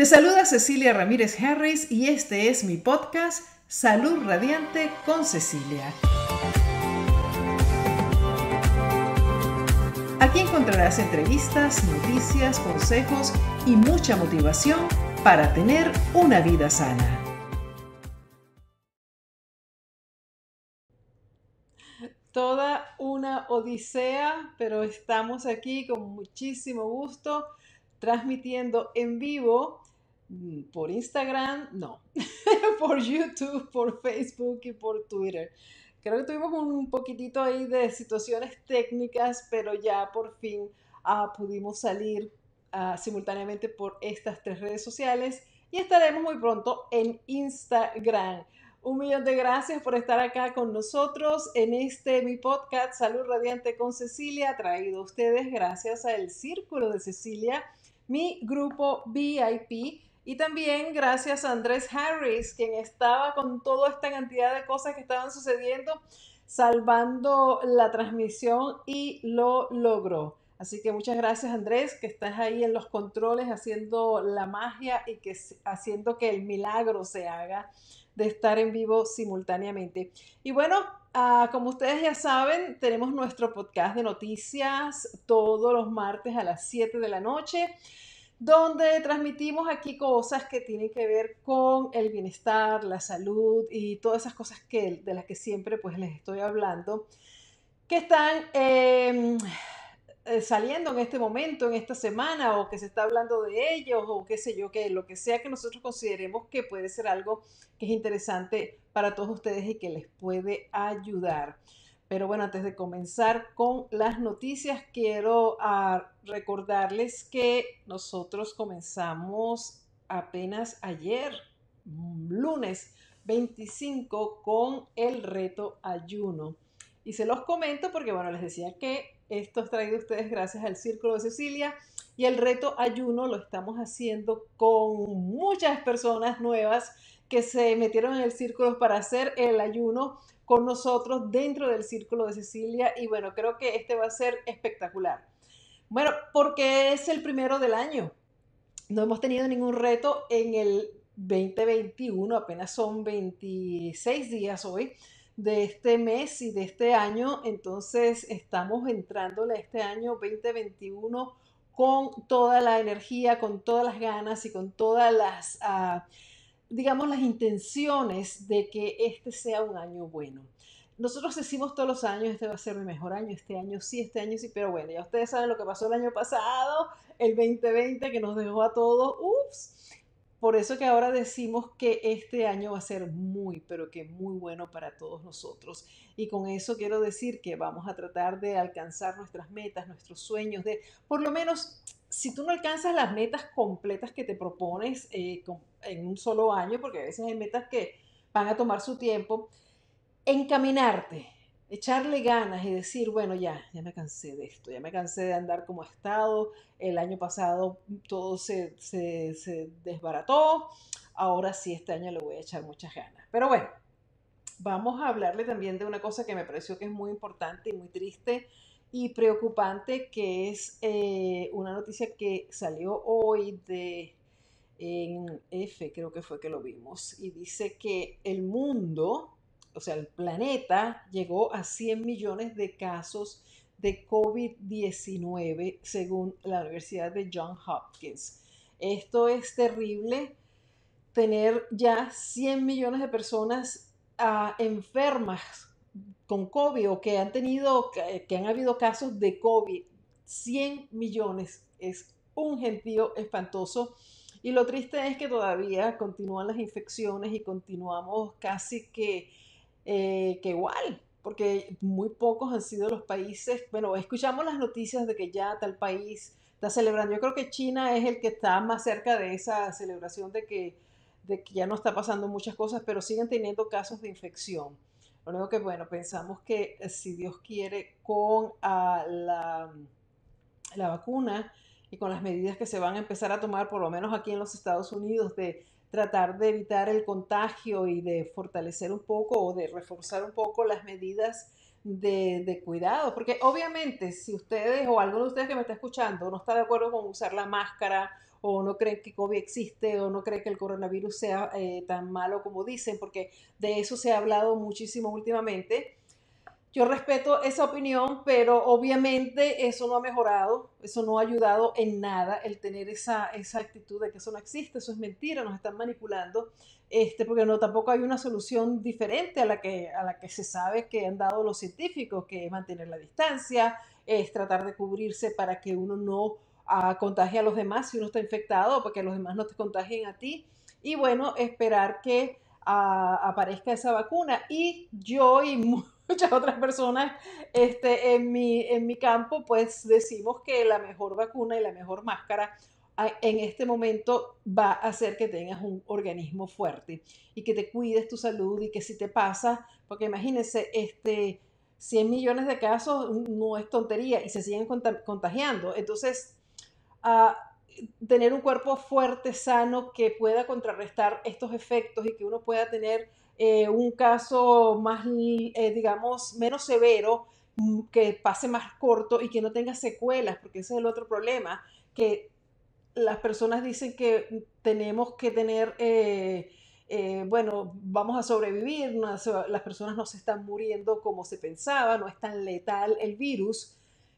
Te saluda Cecilia Ramírez Harris y este es mi podcast Salud Radiante con Cecilia. Aquí encontrarás entrevistas, noticias, consejos y mucha motivación para tener una vida sana. Toda una odisea, pero estamos aquí con muchísimo gusto transmitiendo en vivo por Instagram, no, por YouTube, por Facebook y por Twitter. Creo que tuvimos un poquitito ahí de situaciones técnicas, pero ya por fin ah, pudimos salir ah, simultáneamente por estas tres redes sociales y estaremos muy pronto en Instagram. Un millón de gracias por estar acá con nosotros en este mi podcast Salud Radiante con Cecilia, traído a ustedes gracias al Círculo de Cecilia, mi grupo VIP y también gracias a Andrés Harris, quien estaba con toda esta cantidad de cosas que estaban sucediendo, salvando la transmisión y lo logró. Así que muchas gracias Andrés, que estás ahí en los controles haciendo la magia y que haciendo que el milagro se haga de estar en vivo simultáneamente. Y bueno, ah, como ustedes ya saben, tenemos nuestro podcast de noticias todos los martes a las 7 de la noche donde transmitimos aquí cosas que tienen que ver con el bienestar, la salud y todas esas cosas que, de las que siempre pues les estoy hablando, que están em, eh, saliendo en este momento, en esta semana, o que se está hablando de ellos, o qué sé yo, que lo que sea que nosotros consideremos que puede ser algo que es interesante para todos ustedes y que les puede ayudar. Pero bueno, antes de comenzar con las noticias, quiero ah, recordarles que nosotros comenzamos apenas ayer, lunes 25, con el reto ayuno. Y se los comento porque, bueno, les decía que esto es traído ustedes gracias al Círculo de Cecilia y el reto ayuno lo estamos haciendo con muchas personas nuevas que se metieron en el círculo para hacer el ayuno con nosotros dentro del círculo de Cecilia y bueno, creo que este va a ser espectacular. Bueno, porque es el primero del año. No hemos tenido ningún reto en el 2021, apenas son 26 días hoy de este mes y de este año, entonces estamos entrándole a este año 2021 con toda la energía, con todas las ganas y con todas las... Ah, digamos, las intenciones de que este sea un año bueno. Nosotros decimos todos los años, este va a ser mi mejor año, este año sí, este año sí, pero bueno, ya ustedes saben lo que pasó el año pasado, el 2020, que nos dejó a todos, ups. Por eso que ahora decimos que este año va a ser muy, pero que muy bueno para todos nosotros. Y con eso quiero decir que vamos a tratar de alcanzar nuestras metas, nuestros sueños, de por lo menos si tú no alcanzas las metas completas que te propones eh, en un solo año, porque a veces hay metas que van a tomar su tiempo, encaminarte, echarle ganas y decir, bueno, ya, ya me cansé de esto, ya me cansé de andar como estado, el año pasado todo se, se desbarató, ahora sí, este año le voy a echar muchas ganas. Pero bueno, vamos a hablarle también de una cosa que me pareció que es muy importante y muy triste y preocupante, que es eh, una noticia que salió hoy de en F, creo que fue que lo vimos, y dice que el mundo, o sea, el planeta, llegó a 100 millones de casos de COVID-19, según la Universidad de Johns Hopkins. Esto es terrible, tener ya 100 millones de personas ah, enfermas con COVID o que han tenido, que han habido casos de COVID, 100 millones es un gentío espantoso. Y lo triste es que todavía continúan las infecciones y continuamos casi que, eh, que igual, porque muy pocos han sido los países, bueno, escuchamos las noticias de que ya tal país está celebrando. Yo creo que China es el que está más cerca de esa celebración de que, de que ya no está pasando muchas cosas, pero siguen teniendo casos de infección. Lo único que, bueno, pensamos que eh, si Dios quiere, con ah, la, la vacuna y con las medidas que se van a empezar a tomar, por lo menos aquí en los Estados Unidos, de tratar de evitar el contagio y de fortalecer un poco o de reforzar un poco las medidas de, de, cuidado, porque obviamente si ustedes o alguno de ustedes que me está escuchando no está de acuerdo con usar la máscara o no creen que COVID existe, o no creen que el coronavirus sea eh, tan malo como dicen, porque de eso se ha hablado muchísimo últimamente. Yo respeto esa opinión, pero obviamente eso no ha mejorado, eso no ha ayudado en nada el tener esa, esa actitud de que eso no existe, eso es mentira, nos están manipulando, este, porque no, tampoco hay una solución diferente a la, que, a la que se sabe que han dado los científicos, que es mantener la distancia, es tratar de cubrirse para que uno no uh, contagie a los demás si uno está infectado, para que los demás no te contagien a ti, y bueno, esperar que uh, aparezca esa vacuna. Y yo y muchas otras personas este, en, mi, en mi campo, pues decimos que la mejor vacuna y la mejor máscara en este momento va a hacer que tengas un organismo fuerte y que te cuides tu salud y que si te pasa, porque imagínense, este, 100 millones de casos no es tontería y se siguen contagiando. Entonces, uh, tener un cuerpo fuerte, sano, que pueda contrarrestar estos efectos y que uno pueda tener eh, un caso más, eh, digamos, menos severo, mm, que pase más corto y que no tenga secuelas, porque ese es el otro problema, que las personas dicen que tenemos que tener, eh, bueno, vamos a sobrevivir, las personas no se están muriendo como se pensaba, no es tan letal el virus,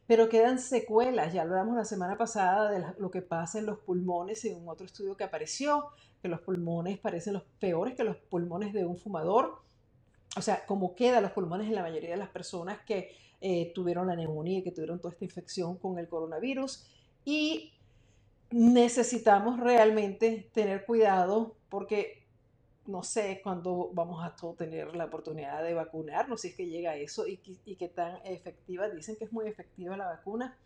pero quedan secuelas. Ya lo hablamos la semana pasada de lo que pasa en los pulmones en un otro estudio que apareció, que los pulmones parecen los peores que los pulmones de un fumador. O sea, como quedan los pulmones en la mayoría de las personas que eh, tuvieron la neumonía que tuvieron toda esta infección con el coronavirus. Y necesitamos realmente tener cuidado porque no sé cuándo vamos a tener la oportunidad de vacunarnos, si es que llega eso y, y qué tan efectiva. Dicen que es muy efectiva la vacuna.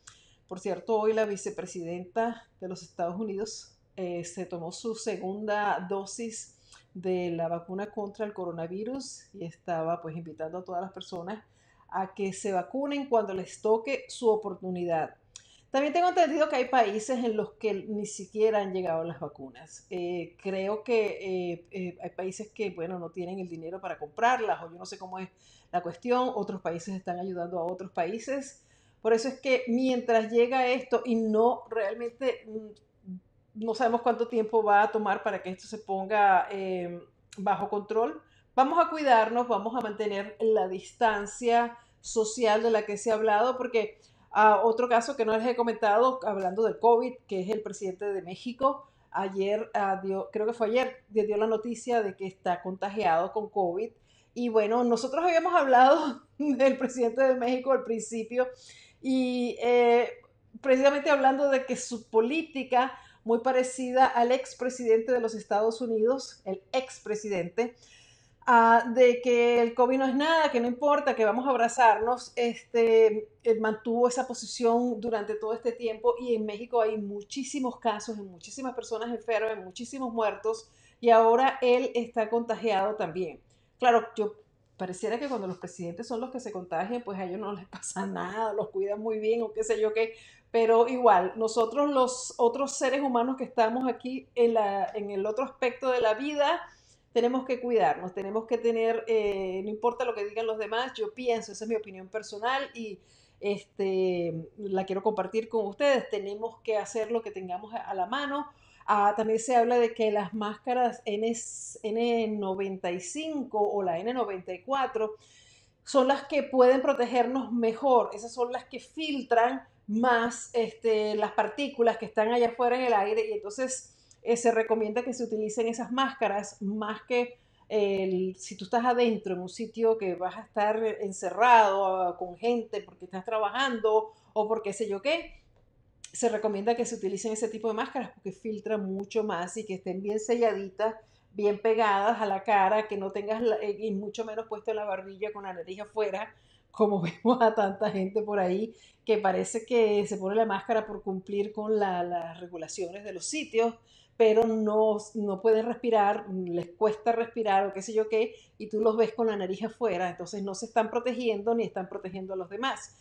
Por cierto, hoy la vicepresidenta de los Estados Unidos eh, se tomó su segunda dosis de la vacuna contra el coronavirus y estaba pues invitando a todas las personas a que se vacunen cuando les toque su oportunidad. También tengo entendido que hay países en los que ni siquiera han llegado las vacunas. Eh, creo que eh, hay países que, bueno, no tienen el dinero para comprarlas o yo no sé cómo es la cuestión. Otros países están ayudando a otros países. Por eso es que mientras llega esto y no realmente, mm, no sabemos cuánto tiempo va a tomar para que esto se ponga bajo control, vamos a cuidarnos, vamos a mantener la distancia social de la que se ha hablado porque otro caso que no les he comentado, hablando del COVID, que es el presidente de México, ayer ah, dio, creo que fue ayer, dio la noticia de que está contagiado con COVID. Y bueno, nosotros habíamos hablado del presidente de México al principio y eh, precisamente hablando de que su política, muy parecida al expresidente de los Estados Unidos, el expresidente, de que el COVID no es nada, que no importa, que vamos a abrazarnos, este, mantuvo esa posición durante todo este tiempo y en México hay muchísimos casos, muchísimas personas enfermas, muchísimos muertos y ahora él está contagiado también. Claro, yo pareciera que cuando los presidentes son los que se contagian, pues a ellos no les pasa nada, los cuidan muy bien o qué sé yo qué, pero igual, nosotros los otros seres humanos que estamos aquí en, la, en el otro aspecto de la vida, tenemos que cuidarnos, tenemos que tener, eh, no importa lo que digan los demás, yo pienso, esa es mi opinión personal y este, la quiero compartir con ustedes, tenemos que hacer lo que tengamos a la mano. Ah, también se habla de que las máscaras N, N95 o la N94 son las que pueden protegernos mejor, esas son las que filtran más este, las partículas que están allá afuera en el aire y entonces eh, se recomienda que se utilicen esas máscaras más que si tú estás adentro en un sitio que vas a estar encerrado ah, con gente porque estás trabajando o porque sé yo qué, se recomienda que se utilicen ese tipo de máscaras porque filtran mucho más y que estén bien selladitas, bien pegadas a la cara, que no tengas, eh, y mucho menos puesto la barbilla con la nariz afuera, como vemos a tanta gente por ahí que parece que se pone la máscara por cumplir con las regulaciones de los sitios pero no, no pueden respirar, les cuesta respirar o qué sé yo qué, y tú los ves con la nariz afuera, entonces no se están protegiendo ni están protegiendo a los demás.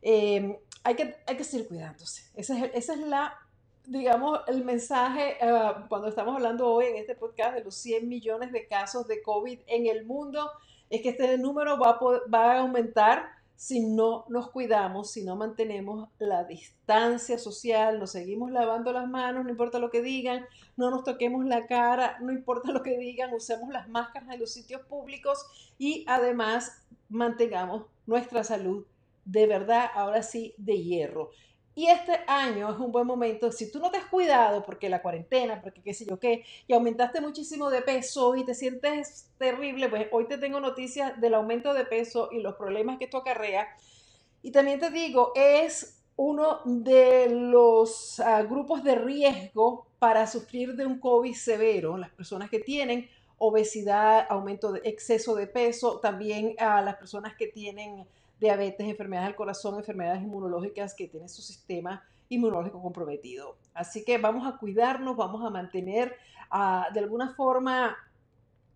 Em, hay, que, hay que seguir cuidándose. Esa es, es la, digamos, el mensaje ah, cuando estamos hablando hoy en este podcast de los 100 millones de casos de COVID en el mundo, es que este número va a, aumentar si no nos cuidamos, si no mantenemos la distancia social, nos seguimos lavando las manos, no importa lo que digan, no nos toquemos la cara, no importa lo que digan, usemos las máscaras en los sitios públicos y además mantengamos nuestra salud de verdad, ahora sí, de hierro. Y este año es un buen momento, si tú no te has cuidado porque la cuarentena, porque qué sé yo qué, y aumentaste muchísimo de peso y te sientes terrible, pues hoy te tengo noticias del aumento de peso y los problemas que esto acarrea. Y también te digo, es uno de los ah, grupos de riesgo para sufrir de un COVID severo, las personas que tienen obesidad, aumento de exceso de peso, también a las personas que tienen diabetes, enfermedades del corazón, enfermedades inmunológicas que tienen su sistema inmunológico comprometido. Así que vamos a cuidarnos, vamos a mantener ah, de alguna forma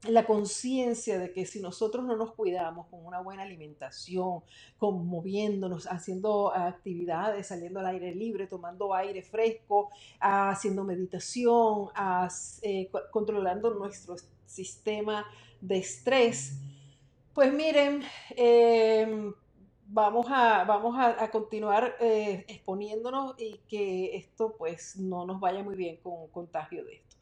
la conciencia de que si nosotros no nos cuidamos con una buena alimentación, con moviéndonos, haciendo actividades, saliendo al aire libre, tomando aire fresco, haciendo meditación, eh, controlando nuestro sistema de estrés, pues miren, em, vamos a, vamos a, continuar eh, exponiéndonos y que esto pues no nos vaya muy bien con un contagio de esto.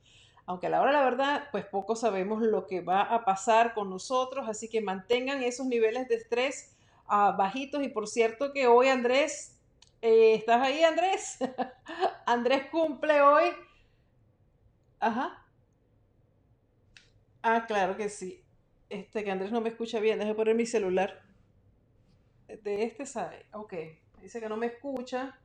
Aunque a la hora la verdad, pues poco sabemos lo que va a pasar con nosotros, así que mantengan esos niveles de estrés ah, bajitos. Y por cierto que hoy Andrés, eh, ¿estás ahí Andrés? Andrés cumple hoy. Ajá. Ah, claro que sí. Este, que Andrés no me escucha bien, déjame poner mi celular de este sabe. Ok, dice que no me escucha.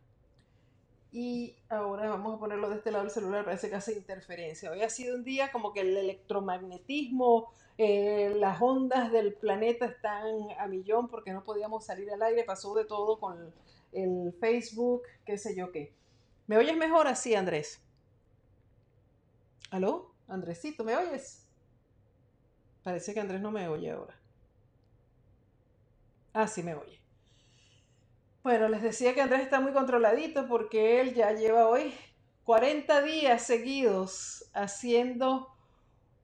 Y ahora vamos a ponerlo de este lado del celular, parece que hace interferencia. Hoy ha sido un día como que el electromagnetismo, eh, las ondas del planeta están a millón porque no podíamos salir al aire, pasó de todo con el Facebook, qué sé yo qué. ¿Me oyes mejor así, Andrés? ¿Aló? Andresito, ¿me oyes? Parece que Andrés no me oye ahora. Ah, sí me oye. Bueno, les decía que Andrés está muy controladito porque él ya lleva hoy 40 días seguidos haciendo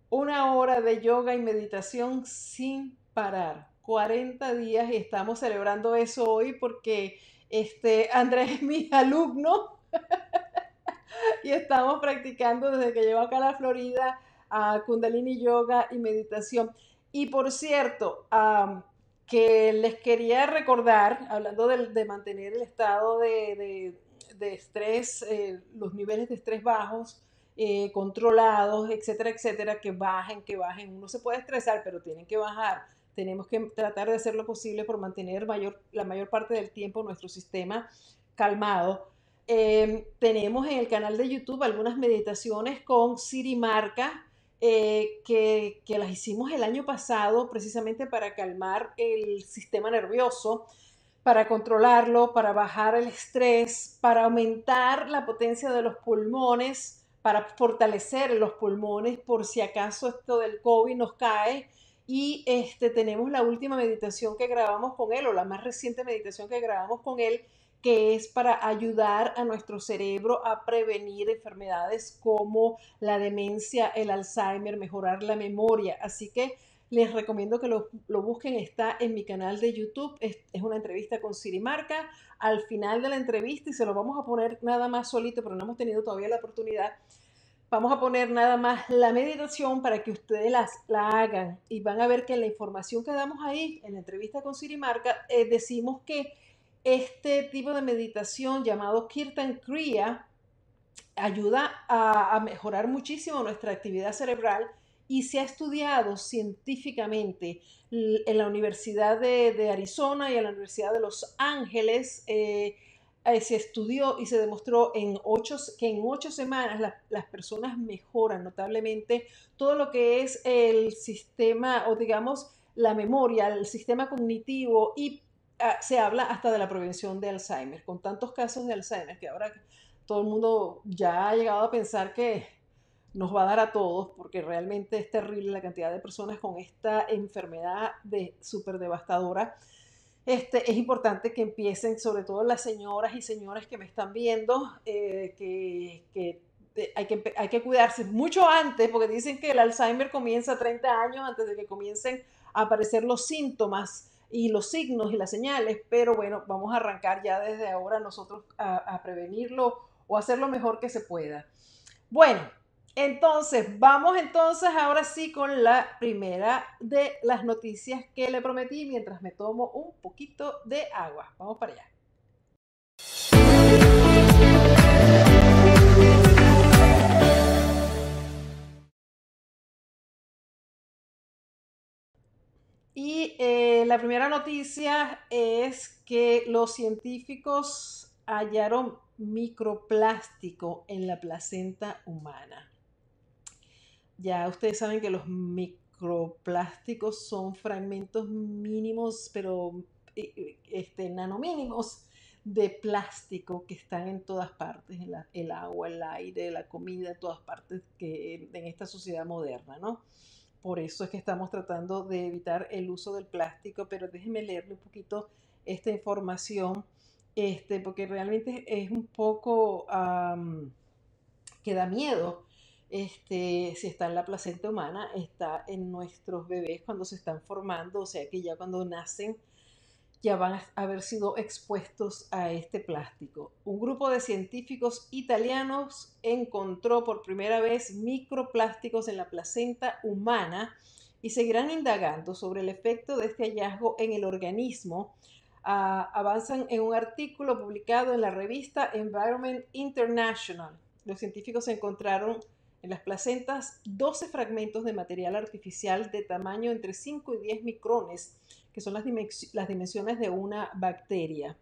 una hora de yoga y meditación sin parar. 40 días y estamos celebrando eso hoy porque este Andrés es mi alumno y estamos practicando desde que llevo acá a la Florida a Kundalini Yoga y meditación. Y por cierto, que les quería recordar, hablando de, mantener el estado de, estrés, eh, los niveles de estrés bajos, eh, controlados, etcétera, etcétera, que bajen, que bajen. Uno se puede estresar, pero tienen que bajar. Tenemos que tratar de hacer lo posible por mantener mayor, la mayor parte del tiempo nuestro sistema calmado. Em, tenemos en el canal de YouTube algunas meditaciones con Siri Marca, eh, que, las hicimos el año pasado precisamente para calmar el sistema nervioso, para controlarlo, para bajar el estrés, para aumentar la potencia de los pulmones, para fortalecer los pulmones por si acaso esto del COVID nos cae. Y este, tenemos la última meditación que grabamos con él, o la más reciente meditación que grabamos con él, que es para ayudar a nuestro cerebro a prevenir enfermedades como la demencia, el Alzheimer, mejorar la memoria. Así que les recomiendo que lo, busquen, está en mi canal de YouTube, es, una entrevista con Siri Marca. Al final de la entrevista, y se lo vamos a poner nada más solito, pero no hemos tenido todavía la oportunidad, vamos a poner nada más la meditación para que ustedes las, la hagan y van a ver que la información que damos ahí, en la entrevista con Siri Marca, eh, decimos que este tipo de meditación llamado Kirtan Kriya ayuda a, mejorar muchísimo nuestra actividad cerebral y se ha estudiado científicamente en la Universidad de, Arizona y en la Universidad de Los Ángeles. Eh, eh, se estudió y se demostró en ocho, que en ocho semanas las personas mejoran notablemente todo lo que es el sistema o digamos la memoria, el sistema cognitivo y se habla hasta de la prevención de Alzheimer, con tantos casos de Alzheimer que ahora todo el mundo ya ha llegado a pensar que nos va a dar a todos, porque realmente es terrible la cantidad de personas con esta enfermedad de súper devastadora. Este, es importante que empiecen, sobre todo las señoras y señores que me están viendo, eh, que, hay que hay que cuidarse mucho antes, porque dicen que el Alzheimer comienza 30 años antes de que comiencen a aparecer los síntomas y los signos y las señales, pero bueno, vamos a arrancar ya desde ahora nosotros a, a prevenirlo o hacer lo mejor que se pueda. Bueno, entonces, vamos entonces ahora sí con la primera de las noticias que le prometí mientras me tomo un poquito de agua. Vamos para allá. Y eh, la primera noticia es que los científicos hallaron microplástico en la placenta humana. Ya ustedes saben que los microplásticos son fragmentos mínimos, pero eh, este, nanomínimos de plástico que están en todas partes, en el agua, el aire, la comida, en todas partes que, en esta sociedad moderna, ¿no? Por eso es que estamos tratando de evitar el uso del plástico, pero déjenme leerle un poquito esta información, este, porque realmente es un poco que da miedo. Este, si está en la placenta humana, está en nuestros bebés cuando se están formando, o sea que ya cuando nacen ya van a haber sido expuestos a este plástico. Un grupo de científicos italianos encontró por primera vez microplásticos en la placenta humana y seguirán indagando sobre el efecto de este hallazgo en el organismo. Ah, avanzan en un artículo publicado en la revista Environment International. Los científicos encontraron en las placentas 12 fragmentos de material artificial de tamaño entre 5 y 10 micrones, que son las, dimensiones de una bacteria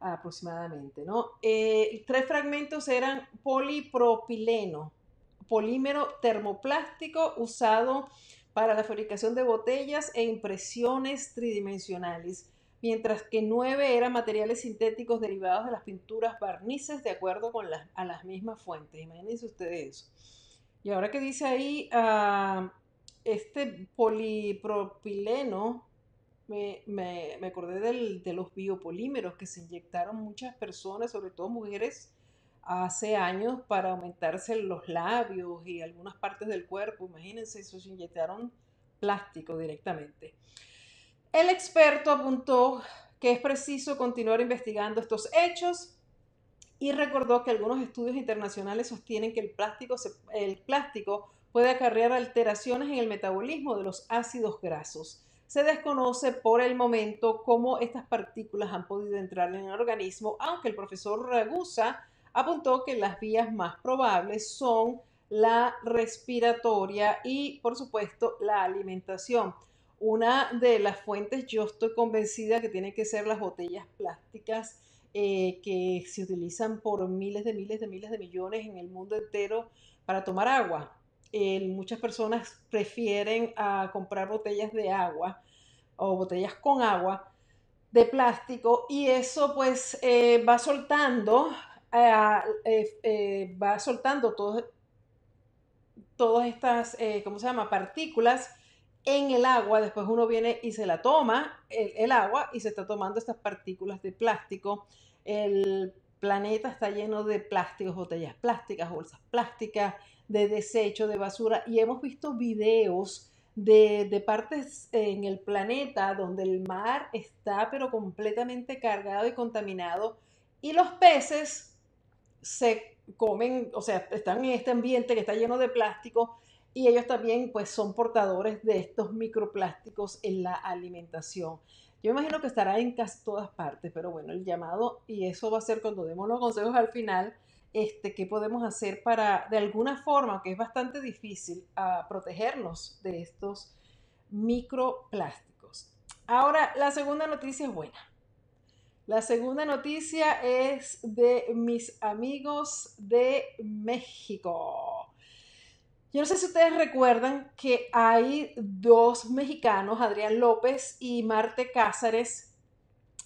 aproximadamente. ¿no? Eh, tres fragmentos eran polipropileno, polímero termoplástico usado para la fabricación de botellas e impresiones tridimensionales, mientras que nueve eran materiales sintéticos derivados de las pinturas barnices de acuerdo con las, a las mismas fuentes. Imagínense ustedes eso. Y ahora que dice ahí, ah, este polipropileno, me, me, acordé de los biopolímeros que se inyectaron muchas personas, sobre todo mujeres, hace años para aumentarse los labios y algunas partes del cuerpo. Imagínense, eso se inyectaron plástico directamente. El experto apuntó que es preciso continuar investigando estos hechos y recordó que algunos estudios internacionales sostienen que el plástico, el plástico puede acarrear alteraciones en el metabolismo de los ácidos grasos. Se desconoce por el momento cómo estas partículas han podido entrar en el organismo, aunque el profesor Ragusa apuntó que las vías más probables son la respiratoria y, por supuesto, la alimentación. Una de las fuentes, yo estoy convencida que tiene que ser las botellas plásticas eh, que se utilizan por miles de miles de miles de millones en el mundo entero para tomar agua. Muchas personas prefieren a ah, comprar botellas de agua o botellas con agua de plástico y eso pues eh, va soltando ah, eh, va soltando todas estas ¿cómo se llama? partículas en el agua, después uno viene y se la toma, el, agua, y se está tomando estas partículas de plástico. El planeta está lleno de plásticos, botellas plásticas, bolsas plásticas, de desecho, de basura, y hemos visto videos de, de, partes en el planeta donde el mar está pero completamente cargado y contaminado, y los peces se comen, o sea, están en este ambiente que está lleno de plástico y ellos también pues son portadores de estos microplásticos en la alimentación. Yo imagino que estará en casi todas partes, pero bueno, el llamado, y eso va a ser cuando demos los consejos al final, este, qué podemos hacer para, de alguna forma, que es bastante difícil, a protegernos de estos microplásticos. Ahora, la segunda noticia es buena. La segunda noticia es de mis amigos de México. Yo no sé si ustedes recuerdan que hay dos mexicanos, Adrián López y Marte Cázares,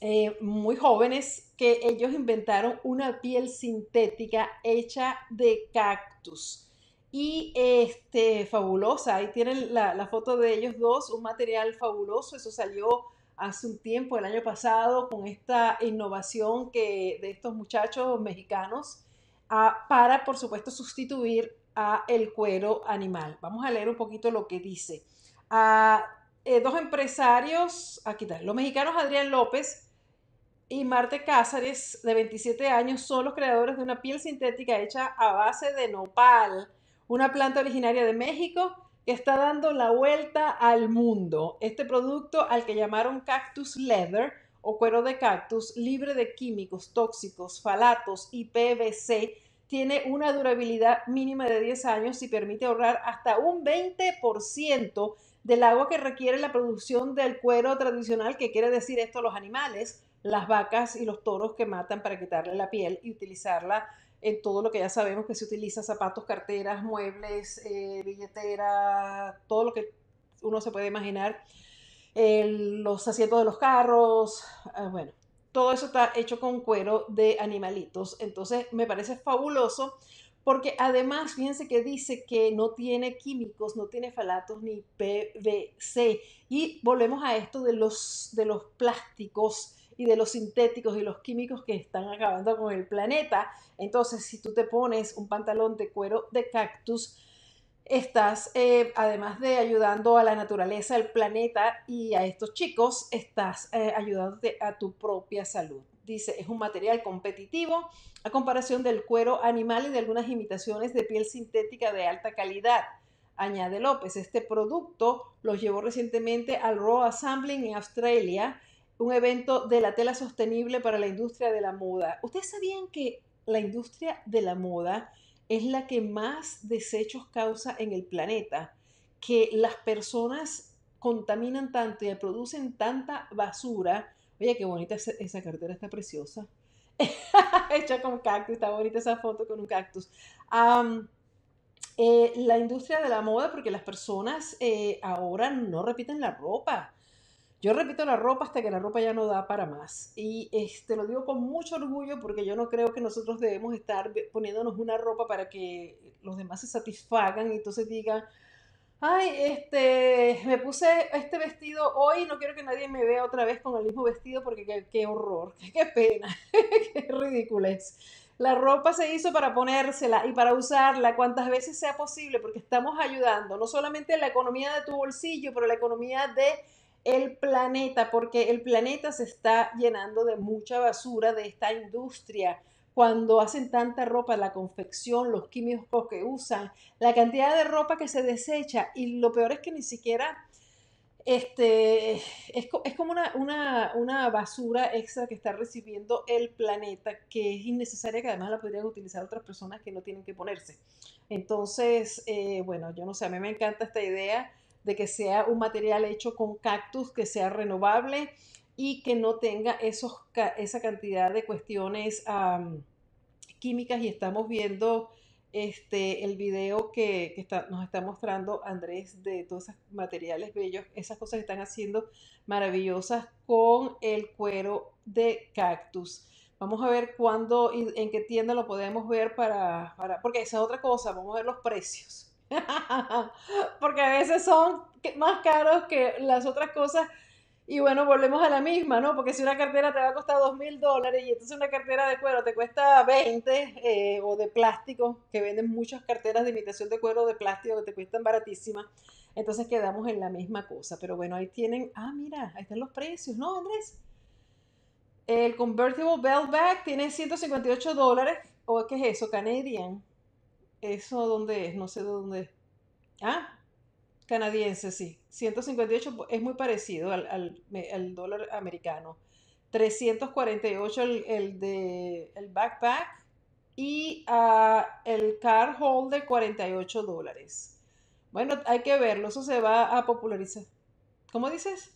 eh, muy jóvenes, que ellos inventaron una piel sintética hecha de cactus. Y este, fabulosa, ahí tienen la, foto de ellos dos, un material fabuloso, eso salió hace un tiempo, el año pasado, con esta innovación que, de estos muchachos mexicanos, para, por supuesto, sustituir a el cuero animal. Vamos a leer un poquito lo que dice. eh, dos empresarios, aquí está, los mexicanos Adrián López y Marte Cázares, de 27 años, son los creadores de una piel sintética hecha a base de nopal, una planta originaria de México que está dando la vuelta al mundo. Este producto, al que llamaron Cactus Leather o cuero de cactus, libre de químicos tóxicos, falatos y PVC, tiene una durabilidad mínima de 10 años y permite ahorrar hasta un 20% del agua que requiere la producción del cuero tradicional, que quiere decir esto los animales, las vacas y los toros que matan para quitarle la piel y utilizarla en todo lo que ya sabemos que se utiliza, zapatos, carteras, muebles, eh, billetera, todo lo que uno se puede imaginar, los asientos de los carros, ah, bueno, todo eso está hecho con cuero de animalitos. Entonces me parece fabuloso porque además, fíjense que dice que no tiene químicos, no tiene falatos ni PVC. Y volvemos a esto de los, de los plásticos y de los sintéticos y los químicos que están acabando con el planeta. Entonces, si tú te pones un pantalón de cuero de cactus, estás, eh, además de ayudando a la naturaleza, al planeta y a estos chicos, estás eh, ayudándote a tu propia salud. Dice, es un material competitivo a comparación del cuero animal y de algunas imitaciones de piel sintética de alta calidad. Añade López, este producto lo llevó recientemente al Raw Assembling en Australia, un evento de la tela sostenible para la industria de la moda. ¿Ustedes sabían que la industria de la moda es la que más desechos causa en el planeta? Que las personas contaminan tanto y producen tanta basura Oye, qué bonita esa, cartera, está preciosa. Hecha con cactus, está bonita esa foto con un cactus. Eh, la industria de la moda, porque las personas eh, ahora no repiten la ropa. Yo repito la ropa hasta que la ropa ya no da para más. Y este, lo digo con mucho orgullo porque yo no creo que nosotros debemos estar poniéndonos una ropa para que los demás se satisfagan y entonces digan, ay, este, me puse este vestido hoy, no quiero que nadie me vea otra vez con el mismo vestido porque qué, horror, qué, pena, qué ridículo es. La ropa se hizo para ponérsela y para usarla cuantas veces sea posible porque estamos ayudando no solamente la economía de tu bolsillo, pero la economía de el planeta, porque el planeta se está llenando de mucha basura de esta industria cuando hacen tanta ropa, la confección, los químicos que usan, la cantidad de ropa que se desecha y lo peor es que ni siquiera este, es, como una, basura extra que está recibiendo el planeta que es innecesaria, que además la podrían utilizar otras personas que no tienen que ponerse. Entonces, eh, bueno, yo no sé, a mí me encanta esta idea de que sea un material hecho con cactus, que sea renovable y que no tenga esos, esa cantidad de cuestiones químicas y estamos viendo este, el video que, está, nos está mostrando Andrés de todos esos materiales bellos, esas cosas que están haciendo maravillosas con el cuero de cactus. Vamos a ver cuándo y en qué tienda lo podemos ver para, para porque esa es otra cosa, vamos a ver los precios. porque a veces son más caros que las otras cosas y bueno, volvemos a la misma, ¿no? Porque si una cartera te va a costar dos mil dólares y entonces una cartera de cuero te cuesta 20 eh, o de plástico, que venden muchas carteras de imitación de cuero de plástico que te cuestan baratísimas, entonces quedamos en la misma cosa. Pero bueno, ahí tienen, ah, mira, ahí están los precios, ¿no, Andrés? El Convertible Belt Bag tiene 158 dólares, ¿o qué es eso? Canadian. ¿Eso dónde es? No sé de dónde es. Ah, Canadiense, sí. 158 es muy parecido al, dólar americano. 348 el, el de el backpack y uh, el car holder 48 dólares. Bueno, hay que verlo, eso se va a popularizar. ¿Cómo dices?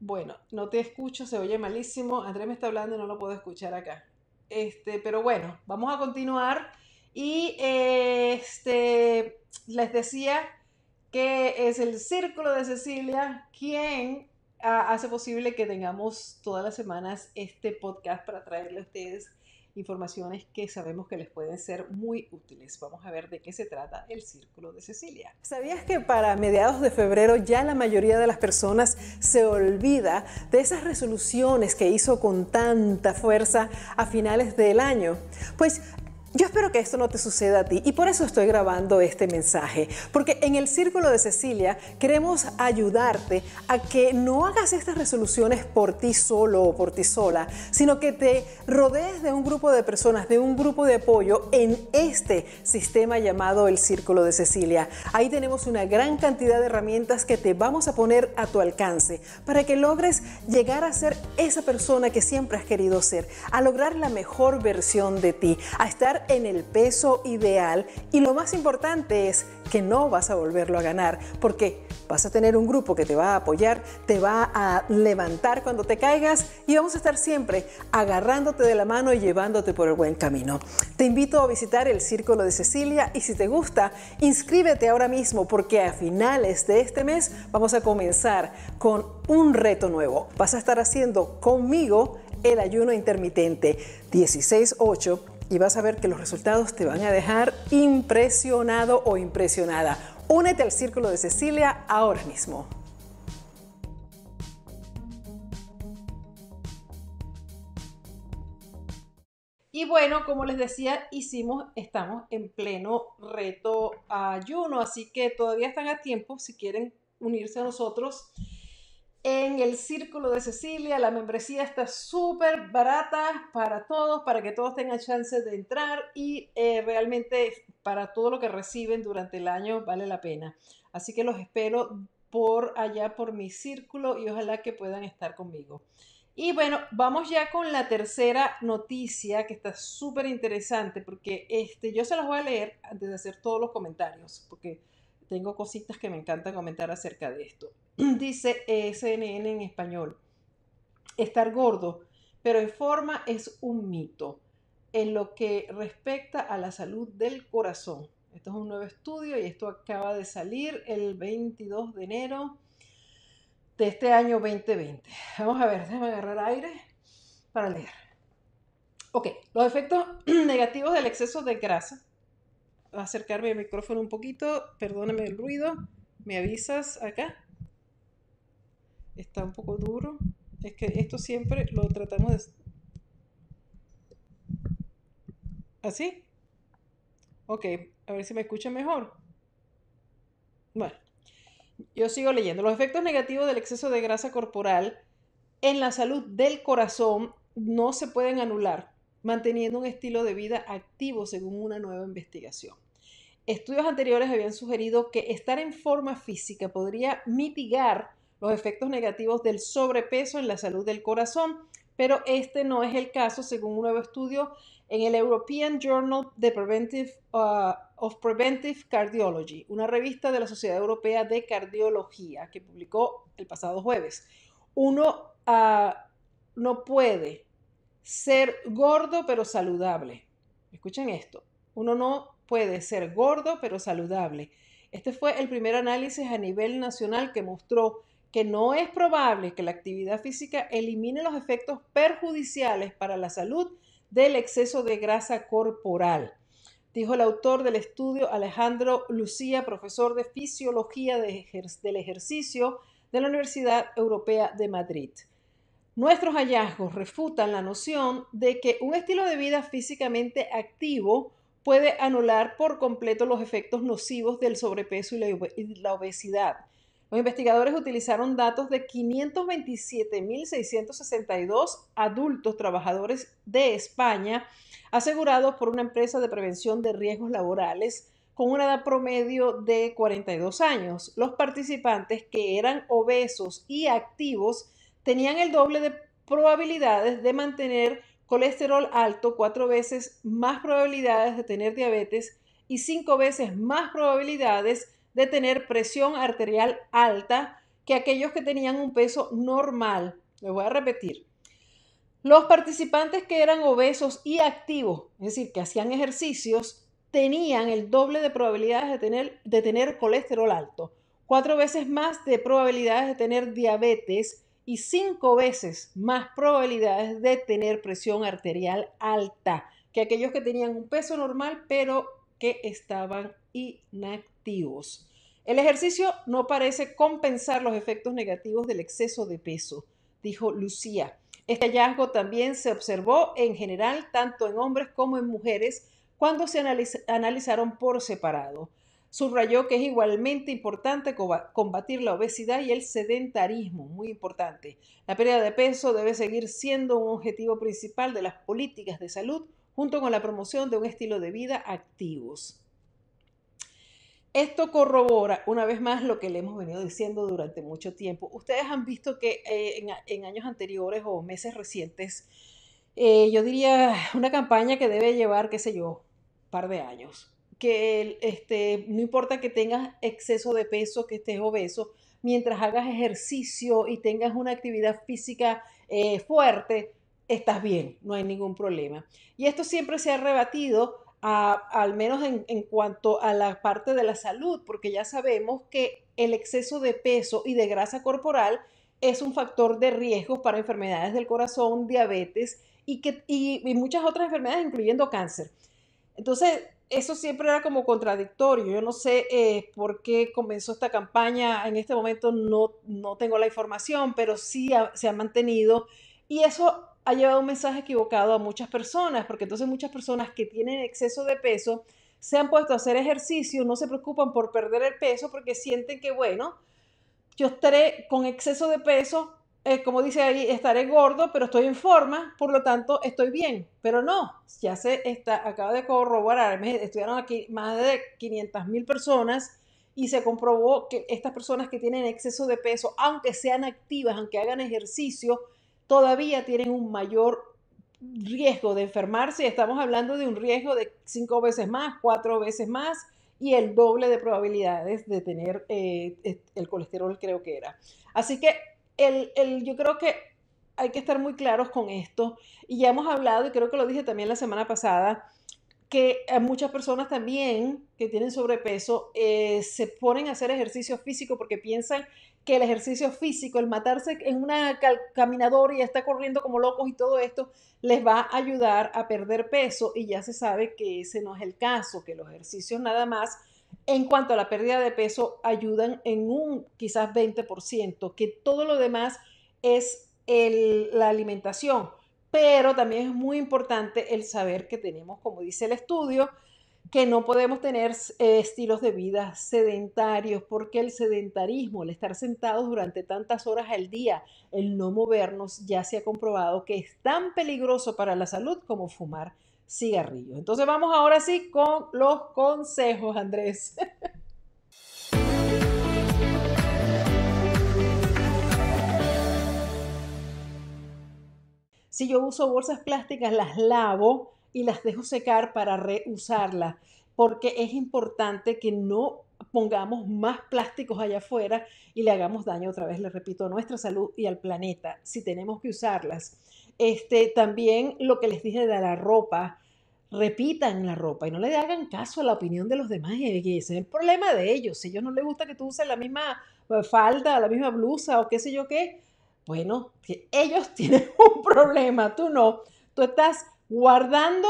Bueno, no te escucho, se oye malísimo. Andrés me está hablando y no lo puedo escuchar acá. Este, pero bueno, vamos a continuar. Y este, les decía que es el Círculo de Cecilia quien ah, hace posible que tengamos todas las semanas este podcast para traerle a ustedes informaciones que sabemos que les pueden ser muy útiles. Vamos a ver de qué se trata el Círculo de Cecilia. ¿Sabías que para mediados de febrero ya la mayoría de las personas se olvida de esas resoluciones que hizo con tanta fuerza a finales del año? Pues Yo espero que esto no te suceda a ti y por eso estoy grabando este mensaje, porque en el Círculo de Cecilia queremos ayudarte a que no hagas estas resoluciones por ti solo o por ti sola, sino que te rodees de un grupo de personas, de un grupo de apoyo en este sistema llamado el Círculo de Cecilia. Ahí tenemos una gran cantidad de herramientas que te vamos a poner a tu alcance para que logres llegar a ser esa persona que siempre has querido ser, a lograr la mejor versión de ti, a estar en el peso ideal y lo más importante es que no vas a volverlo a ganar porque vas a tener un grupo que te va a apoyar, te va a levantar cuando te caigas y vamos a estar siempre agarrándote de la mano y llevándote por el buen camino. Te invito a visitar el Círculo de Cecilia y si te gusta, inscríbete ahora mismo porque a finales de este mes vamos a comenzar con un reto nuevo. Vas a estar haciendo conmigo el ayuno intermitente 16-8 y vas a ver que los resultados te van a dejar impresionado o impresionada. Únete al Círculo de Cecilia ahora mismo. Y bueno, como les decía, hicimos, estamos en pleno reto ayuno, así que todavía están a tiempo si quieren unirse a nosotros en el Círculo de Cecilia. La membresía está súper barata para todos, para que todos tengan chance de entrar y eh, realmente para todo lo que reciben durante el año vale la pena. Así que los espero por allá, por mi círculo y ojalá que puedan estar conmigo. Y bueno, vamos ya con la tercera noticia que está súper interesante porque este, yo se las voy a leer antes de hacer todos los comentarios porque tengo cositas que me encanta comentar acerca de esto. Dice CNN en español, estar gordo, pero en forma es un mito en lo que respecta a la salud del corazón. Esto es un nuevo estudio y esto acaba de salir el 22 de enero de este año 2020. Vamos a ver, déjame agarrar aire para leer. Ok, los efectos negativos del exceso de grasa acercarme al micrófono un poquito. Perdóname el ruido. ¿Me avisas acá? Está un poco duro. Es que esto siempre lo tratamos de... ¿Así? Ok, a ver si me escucha mejor. Bueno, yo sigo leyendo. Los efectos negativos del exceso de grasa corporal en la salud del corazón no se pueden anular manteniendo un estilo de vida activo según una nueva investigación. Estudios anteriores habían sugerido que estar en forma física podría mitigar los efectos negativos del sobrepeso en la salud del corazón, pero este no es el caso según un nuevo estudio en el European Journal uh, of Preventive Cardiology, una revista de la Sociedad Europea de Cardiología que publicó el pasado jueves. Uno uh, no puede ser gordo pero saludable. Escuchen esto. Uno no puede ser gordo pero saludable. Este fue el primer análisis a nivel nacional que mostró que no es probable que la actividad física elimine los efectos perjudiciales para la salud del exceso de grasa corporal, dijo el autor del estudio Alejandro Lucía, profesor de fisiología del ejercicio de la Universidad Europea de Madrid. Nuestros hallazgos refutan la noción de que un estilo de vida físicamente activo puede anular por completo los efectos nocivos del sobrepeso y la obesidad. Los investigadores utilizaron datos de 527.662 adultos trabajadores de España asegurados por una empresa de prevención de riesgos laborales con una edad promedio de 42 años. Los participantes que eran obesos y activos tenían el doble de probabilidades de mantener colesterol alto, cuatro veces más probabilidades de tener diabetes y cinco veces más probabilidades de tener presión arterial alta que aquellos que tenían un peso normal. Les voy a repetir. Los participantes que eran obesos y activos, es decir, que hacían ejercicios, tenían el doble de probabilidades de tener, de tener colesterol alto, cuatro veces más de probabilidades de tener diabetes y cinco veces más probabilidades de tener presión arterial alta que aquellos que tenían un peso normal pero que estaban inactivos. El ejercicio no parece compensar los efectos negativos del exceso de peso, dijo Lucía. Este hallazgo también se observó en general tanto en hombres como en mujeres, cuando se analizaron por separado. Subrayó que es igualmente importante combatir la obesidad y el sedentarismo, muy importante. La pérdida de peso debe seguir siendo un objetivo principal de las políticas de salud junto con la promoción de un estilo de vida activos. Esto corrobora una vez más lo que le hemos venido diciendo durante mucho tiempo. Ustedes han visto que eh, en, años anteriores o meses recientes, eh, yo diría una campaña que debe llevar, qué sé yo, un par de años que este, no importa que tengas exceso de peso, que estés obeso, mientras hagas ejercicio y tengas una actividad física eh, fuerte, estás bien, no hay ningún problema. Y esto siempre se ha rebatido, al menos en, en, cuanto a la parte de la salud, porque ya sabemos que el exceso de peso y de grasa corporal es un factor de riesgo para enfermedades del corazón, diabetes y, que, y muchas otras enfermedades, incluyendo cáncer. Entonces, eso siempre era como contradictorio. Yo no sé eh, por qué comenzó esta campaña. En este momento no, no tengo la información, pero sí se ha mantenido. Y eso ha llevado un mensaje equivocado a muchas personas, porque entonces muchas personas que tienen exceso de peso se han puesto a hacer ejercicio, no se preocupan por perder el peso porque sienten que, bueno, yo estaré con exceso de peso, eh, como dice ahí, estaré gordo, pero estoy en forma, por lo tanto estoy bien. Pero no, ya se está, acaba de corroborar, estudiaron aquí más de 500 mil personas y se comprobó que estas personas que tienen exceso de peso, aunque sean activas, aunque hagan ejercicio, todavía tienen un mayor riesgo de enfermarse. Estamos hablando de un riesgo de cinco veces más, cuatro veces más y el doble de probabilidades de tener eh, el colesterol, creo que era. Así que el, yo creo que hay que estar muy claros con esto. Y ya hemos hablado, y creo que lo dije también la semana pasada, que muchas personas también que tienen sobrepeso eh, se ponen a hacer ejercicio físico porque piensan que el ejercicio físico, el matarse en una caminadora y estar corriendo como locos y todo esto, les va a ayudar a perder peso y ya se sabe que ese no es el caso, que los ejercicios nada más en cuanto a la pérdida de peso, ayudan en un quizás 20%, que todo lo demás es la alimentación. Pero también es muy importante el saber que tenemos, como dice el estudio, que no podemos tener eh, estilos de vida sedentarios, porque el sedentarismo, el estar sentados durante tantas horas al día, el no movernos, ya se ha comprobado que es tan peligroso para la salud como fumar Entonces vamos ahora sí con los consejos, Andrés. si yo uso bolsas plásticas, las lavo y las dejo secar para reusarlas, porque es importante que no pongamos más plásticos allá afuera y le hagamos daño otra vez, le repito, a nuestra salud y al planeta, si tenemos que usarlas. Este, también lo que les dije de la ropa, repitan la ropa y no le hagan caso a la opinión de los demás. Ese es el problema de ellos. Si ellos no les gusta que tú uses la misma eh, falda, la misma blusa o qué sé yo qué, bueno, ellos tienen un problema, tú no. Tú estás guardando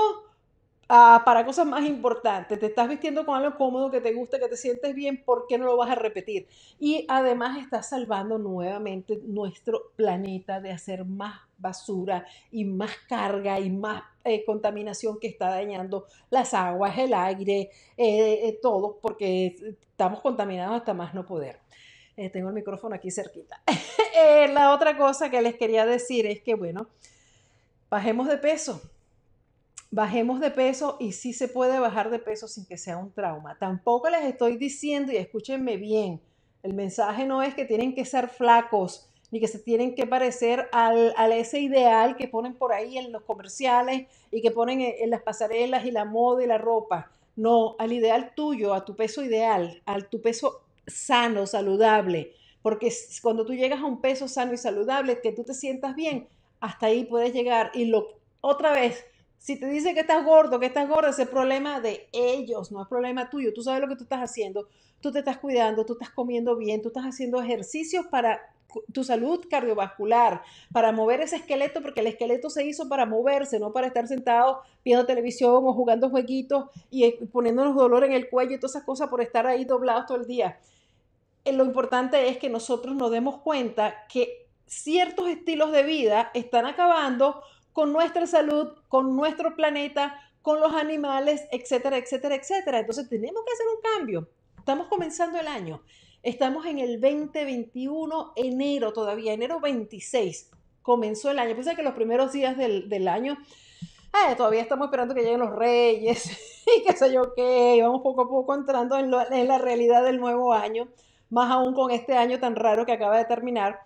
Ah, para cosas más importantes. Te estás vistiendo con algo cómodo, que te gusta, que te sientes bien, ¿por qué no lo vas a repetir? Y además estás salvando nuevamente nuestro planeta de hacer más basura y más carga y más eh, contaminación que está dañando las aguas, el aire, eh, eh, todo, porque estamos contaminados hasta más no poder. tengo el micrófono aquí cerquita. la otra cosa que les quería decir es que, bueno, bajemos de peso bajemos de peso y sí se puede bajar de peso sin que sea un trauma. Tampoco les estoy diciendo, y escúchenme bien, el mensaje no es que tienen que ser flacos ni que se tienen que parecer al, a ese ideal que ponen por ahí en los comerciales y que ponen en, en las pasarelas y la moda y la ropa. No, al ideal tuyo, a tu peso ideal, a tu peso sano, saludable. Porque cuando tú llegas a un peso sano y saludable, que tú te sientas bien, hasta ahí puedes llegar. Y lo, otra vez, si te dice que estás gordo, que estás gordo, ese es problema de ellos, no es problema tuyo. Tú sabes lo que tú estás haciendo. Tú te estás cuidando, tú estás comiendo bien, tú estás haciendo ejercicios para tu salud cardiovascular, para mover ese esqueleto, porque el esqueleto se hizo para moverse, no para estar sentado viendo televisión o jugando jueguitos y poniéndonos dolor en el cuello y todas esas cosas por estar ahí doblados todo el día. Eh, lo importante es que nosotros nos demos cuenta que ciertos estilos de vida están acabando con nuestra salud, con nuestro planeta, con los animales, etcétera, etcétera, etcétera. Entonces tenemos que hacer un cambio. Estamos comenzando el año. Estamos en el 2021, enero todavía, enero 26. Comenzó el año. Piensa que los primeros días del, año, todavía estamos esperando que lleguen los reyes y qué sé yo qué. Vamos poco a poco entrando en, en la realidad del nuevo año, más aún con este año tan raro que acaba de terminar.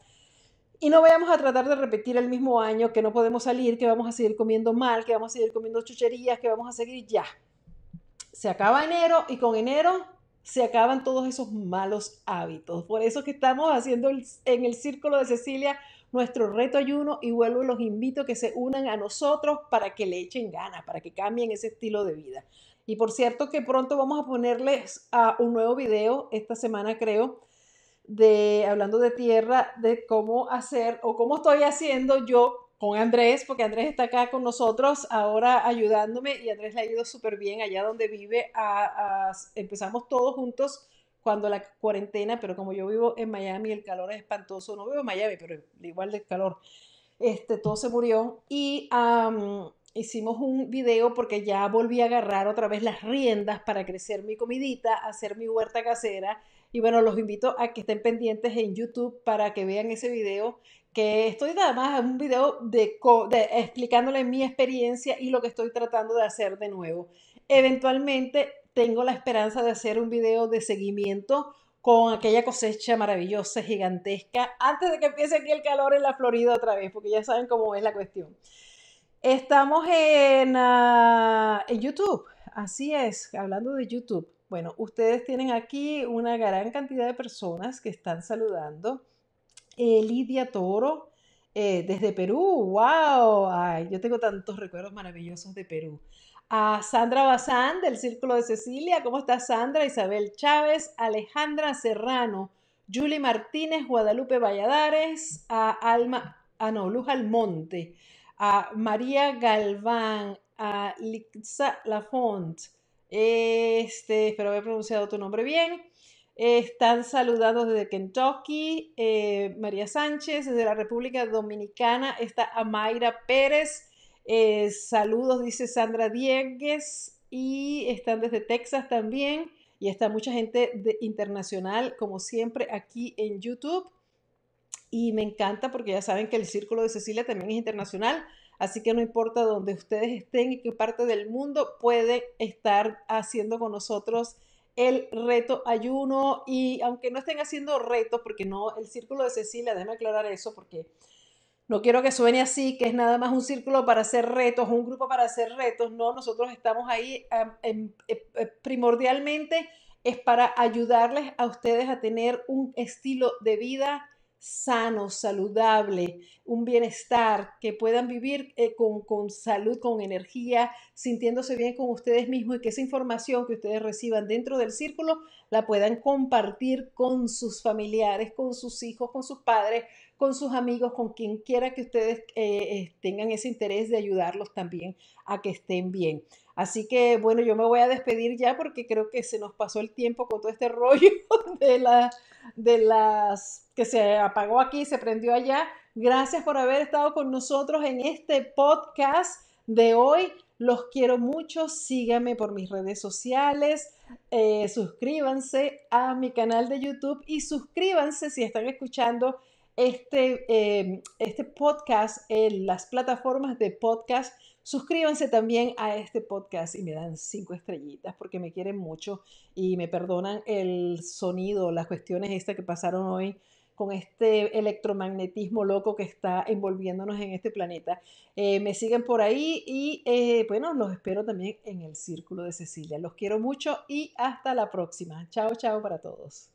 Y no vayamos a tratar de repetir el mismo año, que no podemos salir, que vamos a seguir comiendo mal, que vamos a seguir comiendo chucherías, que vamos a seguir ya. Se acaba enero y con enero se acaban todos esos malos hábitos. Por eso que estamos haciendo en el Círculo de Cecilia nuestro reto ayuno y vuelvo los invito a que se unan a nosotros para que le echen ganas, para que cambien ese estilo de vida. Y por cierto que pronto vamos a ponerles a un nuevo video esta semana creo de hablando de tierra, de cómo hacer o cómo estoy haciendo yo con Andrés, porque Andrés está acá con nosotros ahora ayudándome y Andrés le ha ido súper bien allá donde vive. empezamos todos juntos cuando la cuarentena, pero como yo vivo en Miami, el calor es espantoso. No vivo en Miami, pero igual del calor. Este, todo se murió y hicimos un video porque ya volví a agarrar otra vez las riendas para crecer mi comidita, hacer mi huerta casera y bueno, los invito a que estén pendientes en YouTube para que vean ese video, que estoy nada más un video de, de explicándole mi experiencia y lo que estoy tratando de hacer de nuevo. Eventualmente tengo la esperanza de hacer un video de seguimiento con aquella cosecha maravillosa, gigantesca, antes de que empiece aquí el calor en la Florida otra vez, porque ya saben cómo es la cuestión. Estamos en, ah, en YouTube, así es, hablando de YouTube. Bueno, ustedes tienen aquí una gran cantidad de personas que están saludando. Eh, Lidia Toro, eh, desde Perú, wow, Ay, yo tengo tantos recuerdos maravillosos de Perú. A Sandra Bazán del Círculo de Cecilia, ¿cómo está Sandra? Isabel Chávez, Alejandra Serrano, Julie Martínez, Guadalupe Valladares, a Alma, a no, Luz Almonte, a María Galván, a Lixa Lafont, este, espero haber pronunciado tu nombre bien. están saludando desde Kentucky. Eh, María Sánchez, desde la República Dominicana. Está Amaira Pérez. Eh, saludos, dice Sandra Diegues. Y están desde Texas también. Y está mucha gente de, internacional, como siempre, aquí en YouTube. Y me encanta porque ya saben que el Círculo de Cecilia también es internacional. Así que no importa dónde ustedes estén y qué parte del mundo, pueden estar haciendo con nosotros el reto ayuno. Y aunque no estén haciendo retos, porque no, el círculo de Cecilia, déjame aclarar eso porque no quiero que suene así, que es nada más un círculo para hacer retos, un grupo para hacer retos, no, nosotros estamos ahí eh, eh, primordialmente es para ayudarles a ustedes a tener un estilo de vida sano, saludable, un bienestar, que puedan vivir eh, con, con, salud, con energía, sintiéndose bien con ustedes mismos y que esa información que ustedes reciban dentro del círculo la puedan compartir con sus familiares, con sus hijos, con sus padres, con sus amigos, con quien quiera que ustedes eh, eh, tengan ese interés de ayudarlos también a que estén bien. Así que bueno, yo me voy a despedir ya porque creo que se nos pasó el tiempo con todo este rollo de, la, de las que se apagó aquí, se prendió allá. Gracias por haber estado con nosotros en este podcast de hoy. Los quiero mucho. Síganme por mis redes sociales. Eh, suscríbanse a mi canal de YouTube y suscríbanse si están escuchando este, eh, este podcast en las plataformas de podcast Suscríbanse también a este podcast y me dan cinco estrellitas porque me quieren mucho y me perdonan el sonido, las cuestiones estas que pasaron hoy con este electromagnetismo loco que está envolviéndonos en este planeta. Eh, me siguen por ahí y eh, bueno, los espero también en el Círculo de Cecilia. Los quiero mucho y hasta la próxima. Chao, chao para todos.